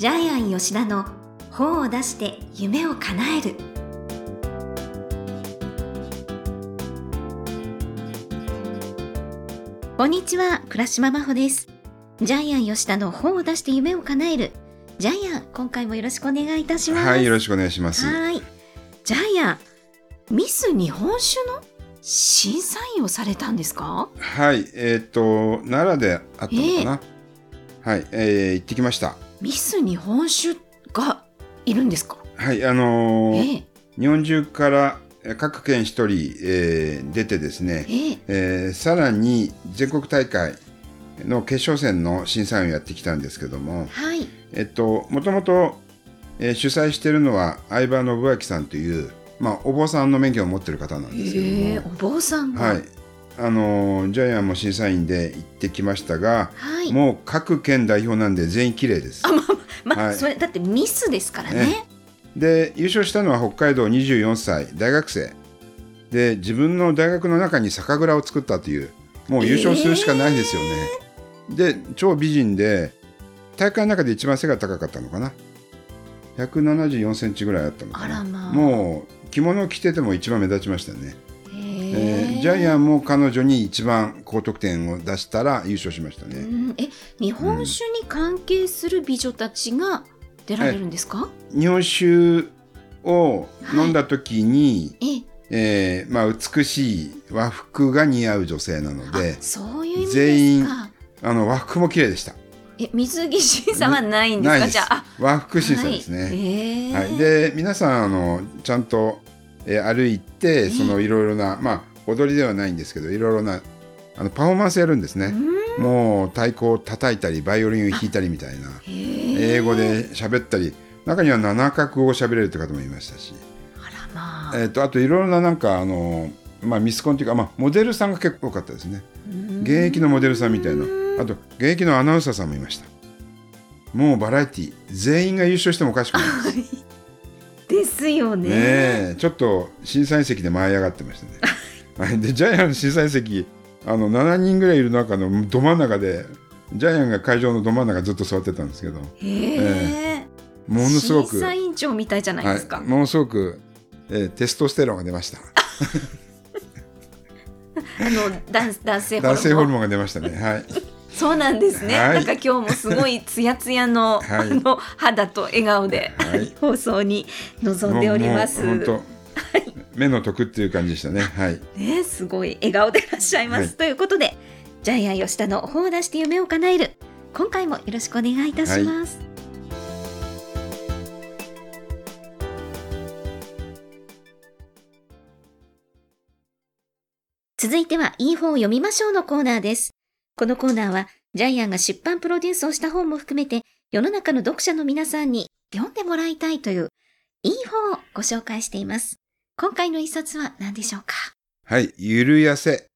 ジャイアン吉田の本を出して夢を叶える。こんにちは倉島真帆です。ジャイアン吉田の本を出して夢を叶える。ジャイアン今回もよろしくお願いいたします。はい、よろしくお願いします。はい。ジャイアンミス日本酒の審査員をされたんですか？はい、えっ、と、奈良であったのかな？はい、えー行ってきました。ミス日本酒がいるんですか？はい、あのーええ。日本中からえー各県一人、えー出てですね、ええ。えーさらに全国大会の決勝戦の審査員をやってきたんですけども、はい。えっと、もともと、えー主催しているのは相葉信明さんという、まあ、お坊さんの免許を持っている方なんですけども、ええお坊さんが。はい、あのージャイアンも審査員で行ってきましたが、はい。もう各県代表なんで全員綺麗です。まあ、はい。それだってミスですからね。で優勝したのは北海道24歳大学生。で自分の大学の中に酒蔵を作ったというもう優勝するしかないですよね。で超美人で大会の中で一番背が高かったのかな。174センチぐらいあったのかな。まあ。もう着物を着てても一番目立ちましたね。ええー。ジャイアンも彼女に一番高得点を出したら優勝しましたね。うん。え日本酒に関係する美女たちが出られるんですか、日本酒を飲んだ時に、え。えーまあ、美しい和服が似合う女性なのであそういう全員あの和服も綺麗でした。え水着審査はないんですか？じゃあ和服審査ですはい。ね。ええはい。で皆さんあのちゃんと、えー歩いてえそのいろいろな、まあ、踊りではないんですけどいろいろなあのパフォーマンスやるんですね。うん。もう太鼓を叩いたりバイオリンを弾いたりみたいな。英語で喋ったり中には7カ国語喋れるって方もいましたし、あらまあ、えー、とあといろいろななんかあの、まあ、ミスコンっていうか、まあ、モデルさんが結構多かったですね。うん。現役のモデルさんみたいな。あと現役のアナウンサーさんもいました。もうバラエティ全員が優勝してもおかしくないです ですよね。ねえ。ちょっと審査員席で舞い上がってましたね。はい。でジャイアンの審査員席あの7人ぐらいいる中のど真ん中でジャイアンが会場のど真ん中ずっと座ってたんですけど。へえ。ものすごく審査委員長みたいじゃないですか、はい、ものすごく、えーテストステロンが出ました。あの 男男性ホルモンが出ましたね。はい。そうなんですね、はい。なんか今日もすごいツヤツヤの,、はい。あの肌と笑顔で、はい。放送に臨んでおります。目の得っていう感じでしたね。はい。ねすごい笑顔でいらっしゃいます、はい。ということでジャイアン吉田の本を出して夢を叶える。今回もよろしくお願いいたします、続いてはいい本を読みましょうのコーナーですこのコーナーはジャイアンが出版プロデュースをした本も含めて世の中の読者の皆さんに読んでもらいたいといういい本をご紹介しています今回の一冊は何でしょうか？はい。ゆる痩せ。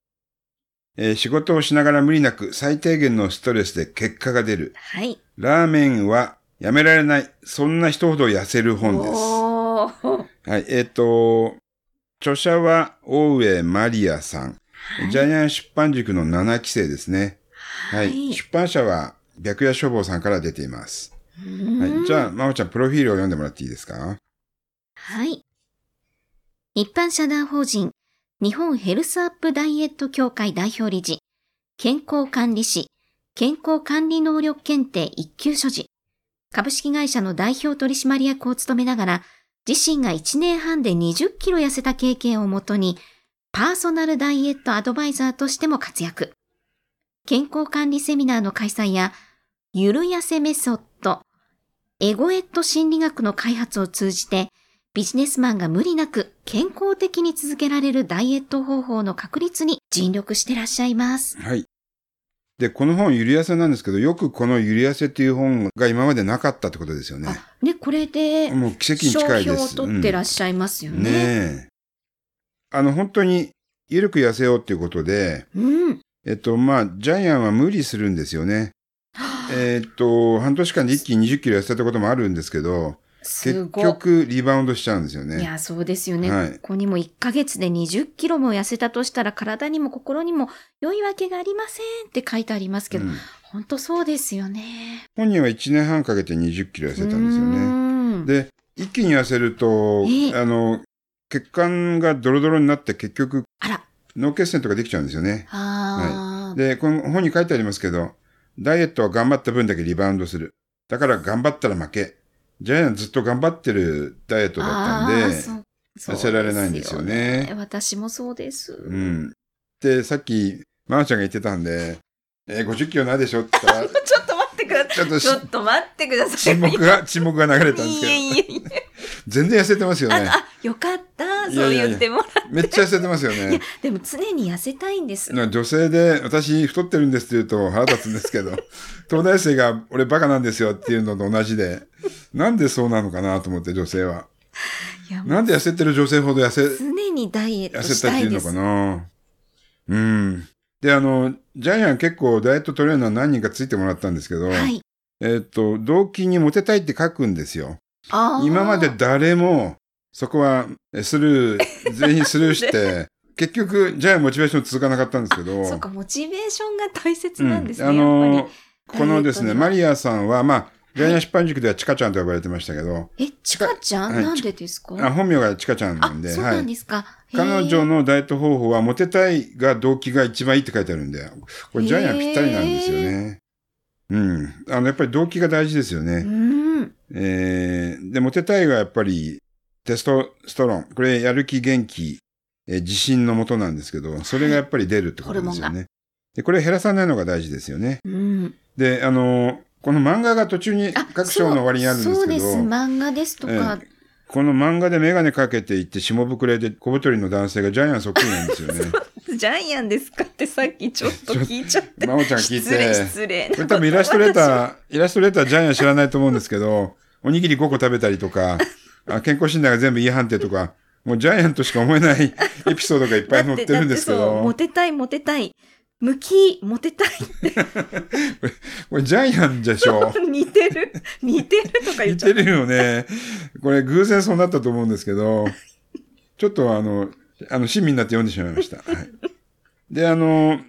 えー仕事をしながら無理なく最低限のストレスで結果が出る。はいラーメンはやめられない。そんな人ほど痩せる本です。はい。えっ、と、著者は大上マリアさん。はいジャイアン出版塾の7期生ですね。はい。出版社は白夜書房さんから出ています。はい、じゃあ、まおちゃん、プロフィールを読んでもらっていいですか？はい。一般社団法人日本ヘルスアップダイエット協会代表理事、健康管理士、健康管理能力検定一級所持、株式会社の代表取締役を務めながら、自身が1年半で20キロ痩せた経験をもとに、パーソナルダイエットアドバイザーとしても活躍。健康管理セミナーの開催や、ゆる痩せメソッド、エゴエット心理学の開発を通じて、ビジネスマンが無理なく健康的に続けられるダイエット方法の確立に尽力してらっしゃいます。はい。で、この本、ゆり痩せなんですけど、よくこのゆり痩せっていう本が今までなかったってことですよね。あ、で、これで、もう奇跡に近いです。商標を取ってらっしゃいますようんね。あの、本当に、ゆるく痩せようっていうことで、うん。えっと、まあ、ジャイアンは無理するんですよね。えっと、半年間で一気に20キロ痩せたこともあるんですけど、結。局リバウンドしちゃうんですよね。いや、そうですよね。はいここにも1ヶ月で20キロも痩せたとしたら体にも心にも良いわけがありませんって書いてありますけど、うん本当そうですよね。本人は1年半かけて20キロ痩せたんですよね。ね。で、一気に痩せるとえ、えあの、血管がドロドロになって結局あら。脳血栓とかできちゃうんですよね。ああ、で、この本に書いてありますけど、ダイエットは頑張った分だけリバウンドする。だから頑張ったら負け。ジャイアンずっと頑張ってるダイエットだったんで、あーそうそう痩せられないんですよねです私もそうです。うん。で、さっき、マーちゃんが言ってたんで、えー50キロないでしょって言ったら、ちょっと待ってください。ちょっと待ってください。沈黙が、沈黙が流れたんですけど、いえいえいえ。全然痩せてますよね。ああ、よかった。いやいやいやそう言ってもらっめっちゃ痩せてますよて。いやね。、でも常に痩せたいんです。な女性で、私太ってるんですって言うと腹立つんですけど、東大生が俺バカなんですよっていうのと同じで、なんでそうなのかなと思って女性は。なんで痩せてる女性ほど痩せ、常にダイエット痩せしたいです。いっていうのかなうん。で、あの、ジャイアン結構ダイエットトレーナー何人かついてもらったんですけど、はい。えっと、動機にモテたいって書くんですよ。今まで誰も、そこはえスルー、全員スルーして、結局、ジャイアンモチベーション続かなかったんですけど、そうか、モチベーションが大切うんなんですね。あやっの、ぱこのですね、マリアさんは、まあ、ジャイアン出版塾ではチカちゃんと呼ばれてましたけど、り。え、ちかちゃん、はいなんでですか？あ本名がチカちゃんなあんで、そうなんですか。へー彼女のダイエット方法は、モテたいが動機が一番いいって書いてあるんで、これジャイアンぴったりなんですよね。うん。あの、やっぱり動機が大事ですようね。ん。えー、で、モテたいがやっぱり、テストストロン。これ、やる気、元気、えー自信のもとなんですけど、それがやっぱり出るってことですよホルモね。で、これ減らさないのが大事ですよね。うん。で、あの、この漫画が途中にあ各章の終わりにあるんですけど、そうです。漫画ですとか。この漫画でメガネかけていって下膨れで小太りの男性がジャイアンそっくりなんですよね。ジャイアンですかってさっきちょっと聞いちゃって。真央ちゃん聞いて失礼、失礼。これ多分イラストレーター、イラストレータージャイアン知らないと思うんですけど、おにぎり5個食べたりとか、あ健康診断が全部 E 判定とか、もうジャイアンとしか思えない エピソードがいっぱい載ってるんですけだってだってそうモど、テたい、モテたい。向き、モテたい。これジャイアンでしょ 似てる。似てるとか言っちゃった。似てるよね。これ偶然そうなったと思うんですけど、ちょっとあの、あの、親身になって読んでしまいました。はい、で、あの、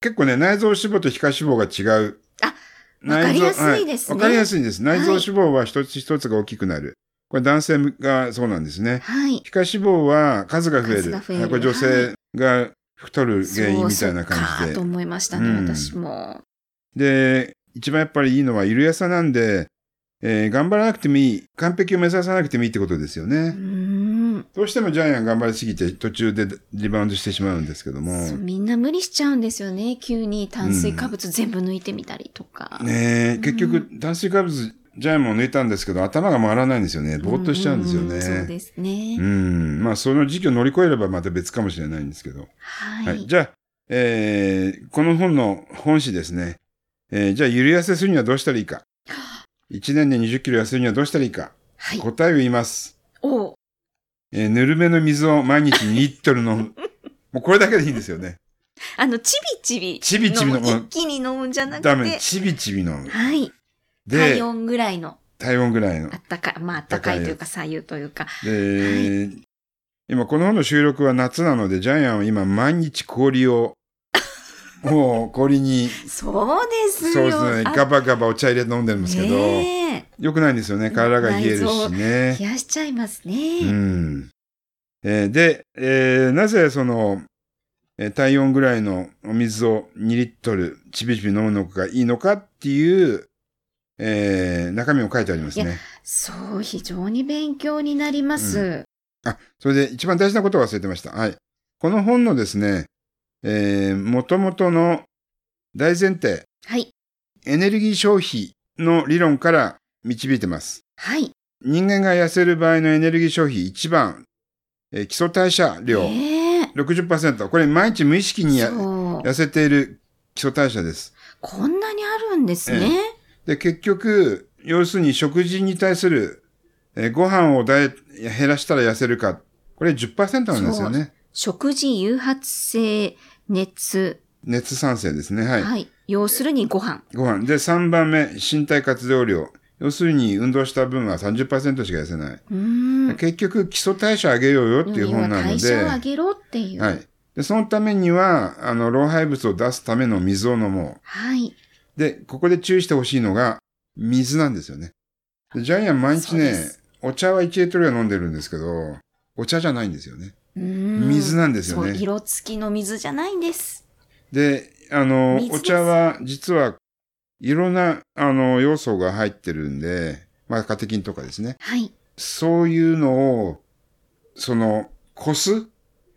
結構ね、内臓脂肪と皮下脂臓が違う。あ内臓わかりやすいですねはわかりやすいんです。内臓はい脂肪は一つ一つが大きくなる。これ男性がそうなんですね。はい。皮下脂肪は数が増える。数が増えるはいこれ女性が太る原因みたいな感じでそうそうかと。思いましたね、うん私も。で、一番やっぱりいいのは、ゆるやさなんで、えー頑張らなくてもいい。完璧を目指さなくてもいいってことですようね。どうしてもジャイアン頑張りすぎて途中でリバウンドしてしまうんですけども。そうみんな無理しちゃうんですよね。急に炭水化物全部抜いてみたりとか。ねえ、結う局炭水化物、ジャイアンも抜いたんですけど、頭が回らないんですよね。ぼーっとしちゃうんですよんそうね。ですね。うん。まあ、その時期を乗り越えればまた別かもしれないんですけど。はい。はい。じゃあ、えーこの本の本誌ですね。えーじゃあ、ゆる痩せするにはどうしたらいいか。1年で20キロ痩せるにはどうしたらいいか。はい。答えを言います。おえーぬるめの水を毎日2リットル飲む。もうこれだけでいいんですよね。あの、ちびちび。ちびちび飲む一気に飲むんじゃなくダメ。て。ちびちび飲む。はい。で体、温ぐらいの、体温ぐらいのあ。ったかい、まあ、あったかいというか、左右というか。で、今この本の収録は夏なので、ジャイアンは今毎日氷を、もう氷に、そうですよ。そうですね、あガバガバお茶入れて飲んでるんですけど、ねよくないんですよね。体が冷えるしえね。冷やしちゃいますうね。ん。えーで、えーなぜその、えー体温ぐらいのお水を2リットルちびちび飲むのがいいのかっていう、えー中身も書いてありますいね。そう、非常に勉強になります。あ、それで一番大事なことを忘れてました。はい。この本のですね、えー、元々の大前提、はい。エネルギー消費の理論から導いてます。はい。人間が痩せる場合のエネルギー消費1番、えー基礎代謝量ねえ60%。これ毎日無意識に。痩せている基礎代謝です。こんなにあるんですね。で、結局、要するに食事に対する、えーご飯をダイエ減らしたら痩せるか。これ10%なんですよね。食事誘発性熱。熱産生ですね。は。はいい。要するにご飯。ご飯。で、3番目、身体活動量。要するに運動した分は30%しか痩せない。結局、基礎代謝上げようよっていう本なの代謝を上で、げろっていう。はい。で、そのためには、あの、老廃物を出すための水を飲もはい。う。で、ここで注意してほしいのが、水なんですよね。でジャイアン毎日ねお茶は1リットルは飲んでるんですけど、お茶じゃないんですよね。うん水なんですよね色付きの水じゃないんです。で、あのお茶は実はいろんな、あの、要素が入ってるんで、まあ、カテキンとかですね。はい。そういうのを、その、こす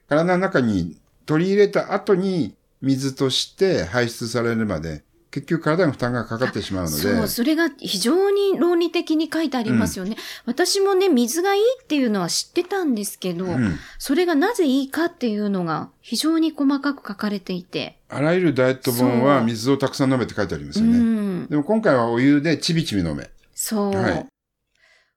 体の中に取り入れた後に水として排出されるまで、結局体に負担がかかってしまうので、そう、それが非常に論理的に書いてありますよね。私もね、水がいいっていうのは知ってたんですけど、うんそれがなぜいいかっていうのが非常に細かく書かれていて。あらゆるダイエット本は水をたくさん飲めって書いてありますうよね。ん。でも今回はお湯でちびちび飲め。そう、はい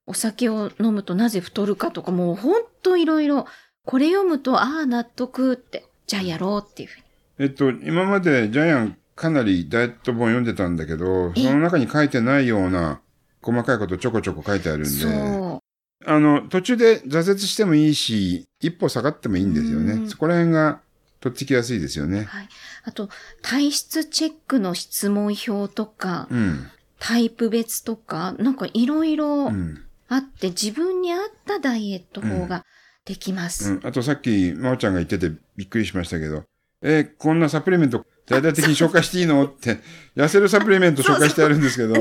お酒を飲むとなぜ太るかとか、もうほんといろいろ、これ読むと、ああ、納得って、じゃあやろうっていうふうに。えっと、今までジャイアンかなりダイエット本読んでたんだけど、えその中に書いてないような細かいことちょこちょこ書いてあるんで。あの、途中で挫折してもいいし、一歩下がってもいいんですようんね。そこら辺が取ってきやすいですよね。はい。あと、体質チェックの質問表とか、うん。タイプ別とか、なんかいろいろうん。あって、自分に合ったダイエット法ができます。うん。あとさっき、まおちゃんが言っててびっくりしましたけど、えーこんなサプリメント大々的に紹介していいの？って、痩せるサプリメント紹介してあるんですけど、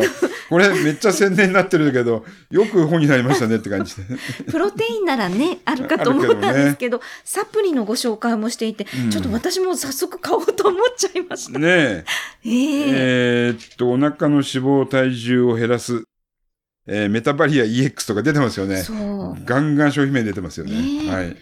これめっちゃ宣伝になってるけど、よく本になりましたねって感じで。プロテインならね、あるかと思ったんですけど、サプリのご紹介もしていて、うんちょっと私も早速買おうと思っちゃいました。ねえ。えええーっと、お腹の脂肪、体重を減らす、えーメタバリア EX とか出てますよね。そう。ガンガン商品名出てますよね。ねえはい。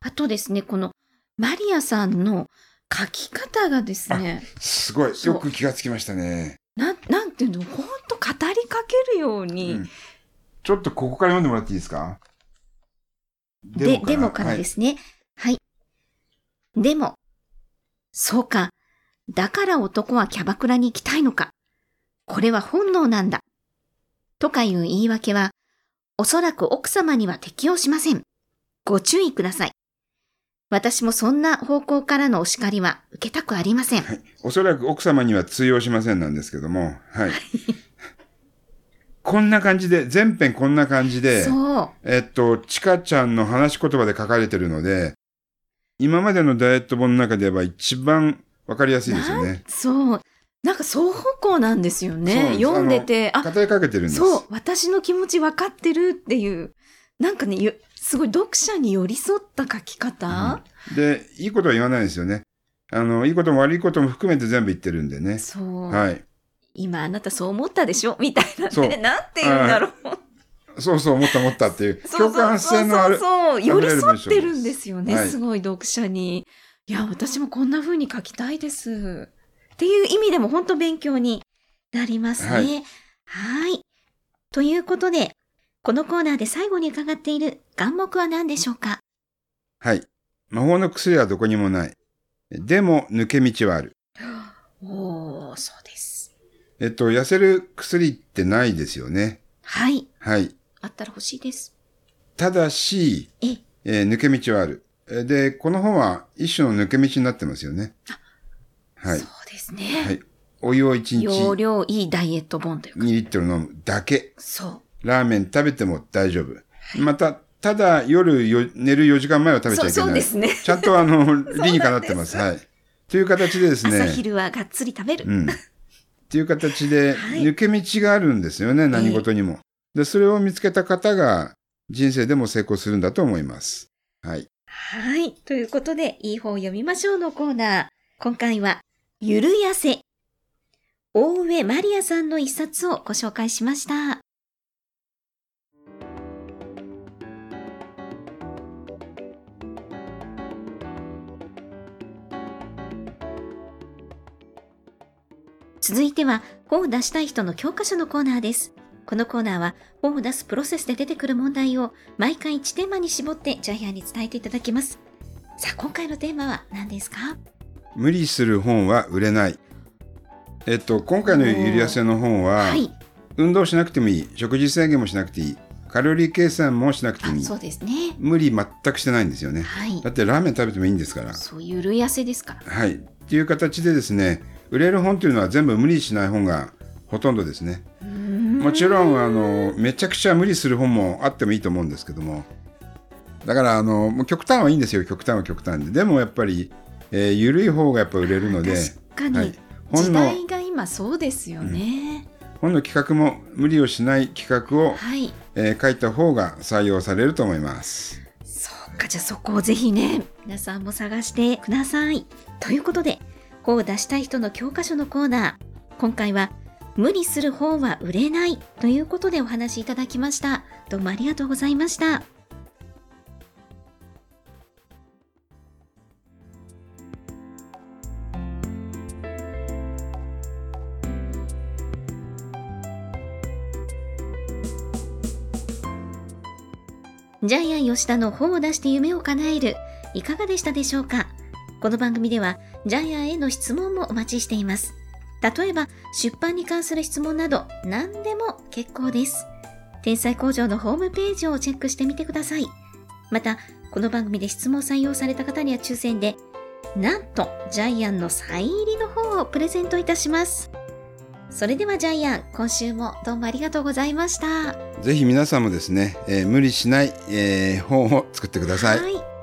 あとですね、このマリアさんの書き方がですね、すごい。よく気がつきましたね。なん、なんていうの、ほんと語りかけるように、うんちょっとここから読んでもらっていいですか？で、デモからで。すね。はい。でも、そうか。だから男はキャバクラに行きたいのか。これは本能なんだ。とかいう言い訳は、おそらく奥様には適用しません。ご注意ください。私もそんな方向からのお叱りは受けたくありません。はい。おそらく奥様には通用しませんなんですけども、はい。こんな感じで、全編こんな感じで、そう。えっと、ちかちゃんの話し言葉で書かれてるので、今までのダイエット本の中では一番わかりやすいですよね。そう。なんか双方向なんですよね。読んでて、あ、語りかけてるんです。そう、私の気持ち分かってるっていう、なんかね、よすごい読者に寄り添った書き方、で、いいことは言わないですよね。あの、いいことも悪いことも含めて全部言ってるんでね。そう、はい。今あなたそう思ったでしょ？みたいなね。なんて言うんだろう。そうそう、思った思ったっていう、そう共感性のある。そうそう寄り添ってるんですよね。はいすごい読者に。いや、私もこんな風に書きたいです。っていう意味でも本当勉強になりますね。ははいい。ということで、このコーナーで最後に伺っている眼目は何でしょうか？はい。魔法の薬はどこにもない。でも、抜け道はある。おー、そうです。えっと、痩せる薬ってないですよね。はい。はい。あったら欲しいです。ただし、え、えー抜け道はある。えーで、この本は一種の抜け道になってますよね。はいそ。うですね。はい。お湯を1日容量いいダイエット本というか。2リットル飲むだけ。そう。ラーメン食べても大丈夫。また、ただ夜よ寝る4時間前は食べちゃいけそうそうない。ですね。ちゃんとあの、理にかなってます。はい。という形でですね。朝昼はがっつり食べる。うん。っていう形で、はい抜け道があるんですよね、何事にも。で、それを見つけた方が、人生でも成功するんだと思います。はい。はい。ということで、いい本を読みましょうのコーナー。今回は、ゆるやせ。大上マリアさんの一冊をご紹介しました。続いては、本を出したい人の教科書のコーナーです。このコーナーは、本を出すプロセスで出てくる問題を毎回1テーマに絞ってジャイアンに伝えていただきます。さあ、今回のテーマは何ですか？無理する本は売れない。えっと、今回のゆり痩せの本は、はい。運動しなくてもいい。食事制限もしなくていい。カロリー計算もしなくてもいい。あそうですね。無理全くしてないんですよね。はいだ。ってラーメン食べてもいいんですから。そう、ゆるやせですから。はい。っていう形でですね、売れる本というのは全部無理しない本がほとんどですね。もちろんあのめちゃくちゃ無理する本もあってもいいと思うんですけども。だからあのもう極端はいいんですよ。極端は極端で。でもやっぱり、えー、緩い方がやっぱ売れるので。確かに、はい。時代が今そうですよね、本の企画も無理をしない企画を、はい。えー書いた方が採用されると思います。そうか。じゃあそこをぜひね皆さんも探してください。ということで本を出したい人の教科書のコーナー。今回は無理する本は売れないということでお話しいただきました。どうもありがとうございました。ジャイアン吉田の本を出して夢を叶える。いかがでしたでしょうか？この番組ではジャイアンへの質問もお待ちしています。例えば出版に関する質問など何でも結構です。天才工場のホームページをチェックしてみてください。またこの番組で質問採用された方には抽選でなんとジャイアンのサイン入りの本をプレゼントいたします。それではジャイアン今週もどうもありがとうございました。ぜひ皆さんもですね、えー無理しない、えー本を作ってください。はい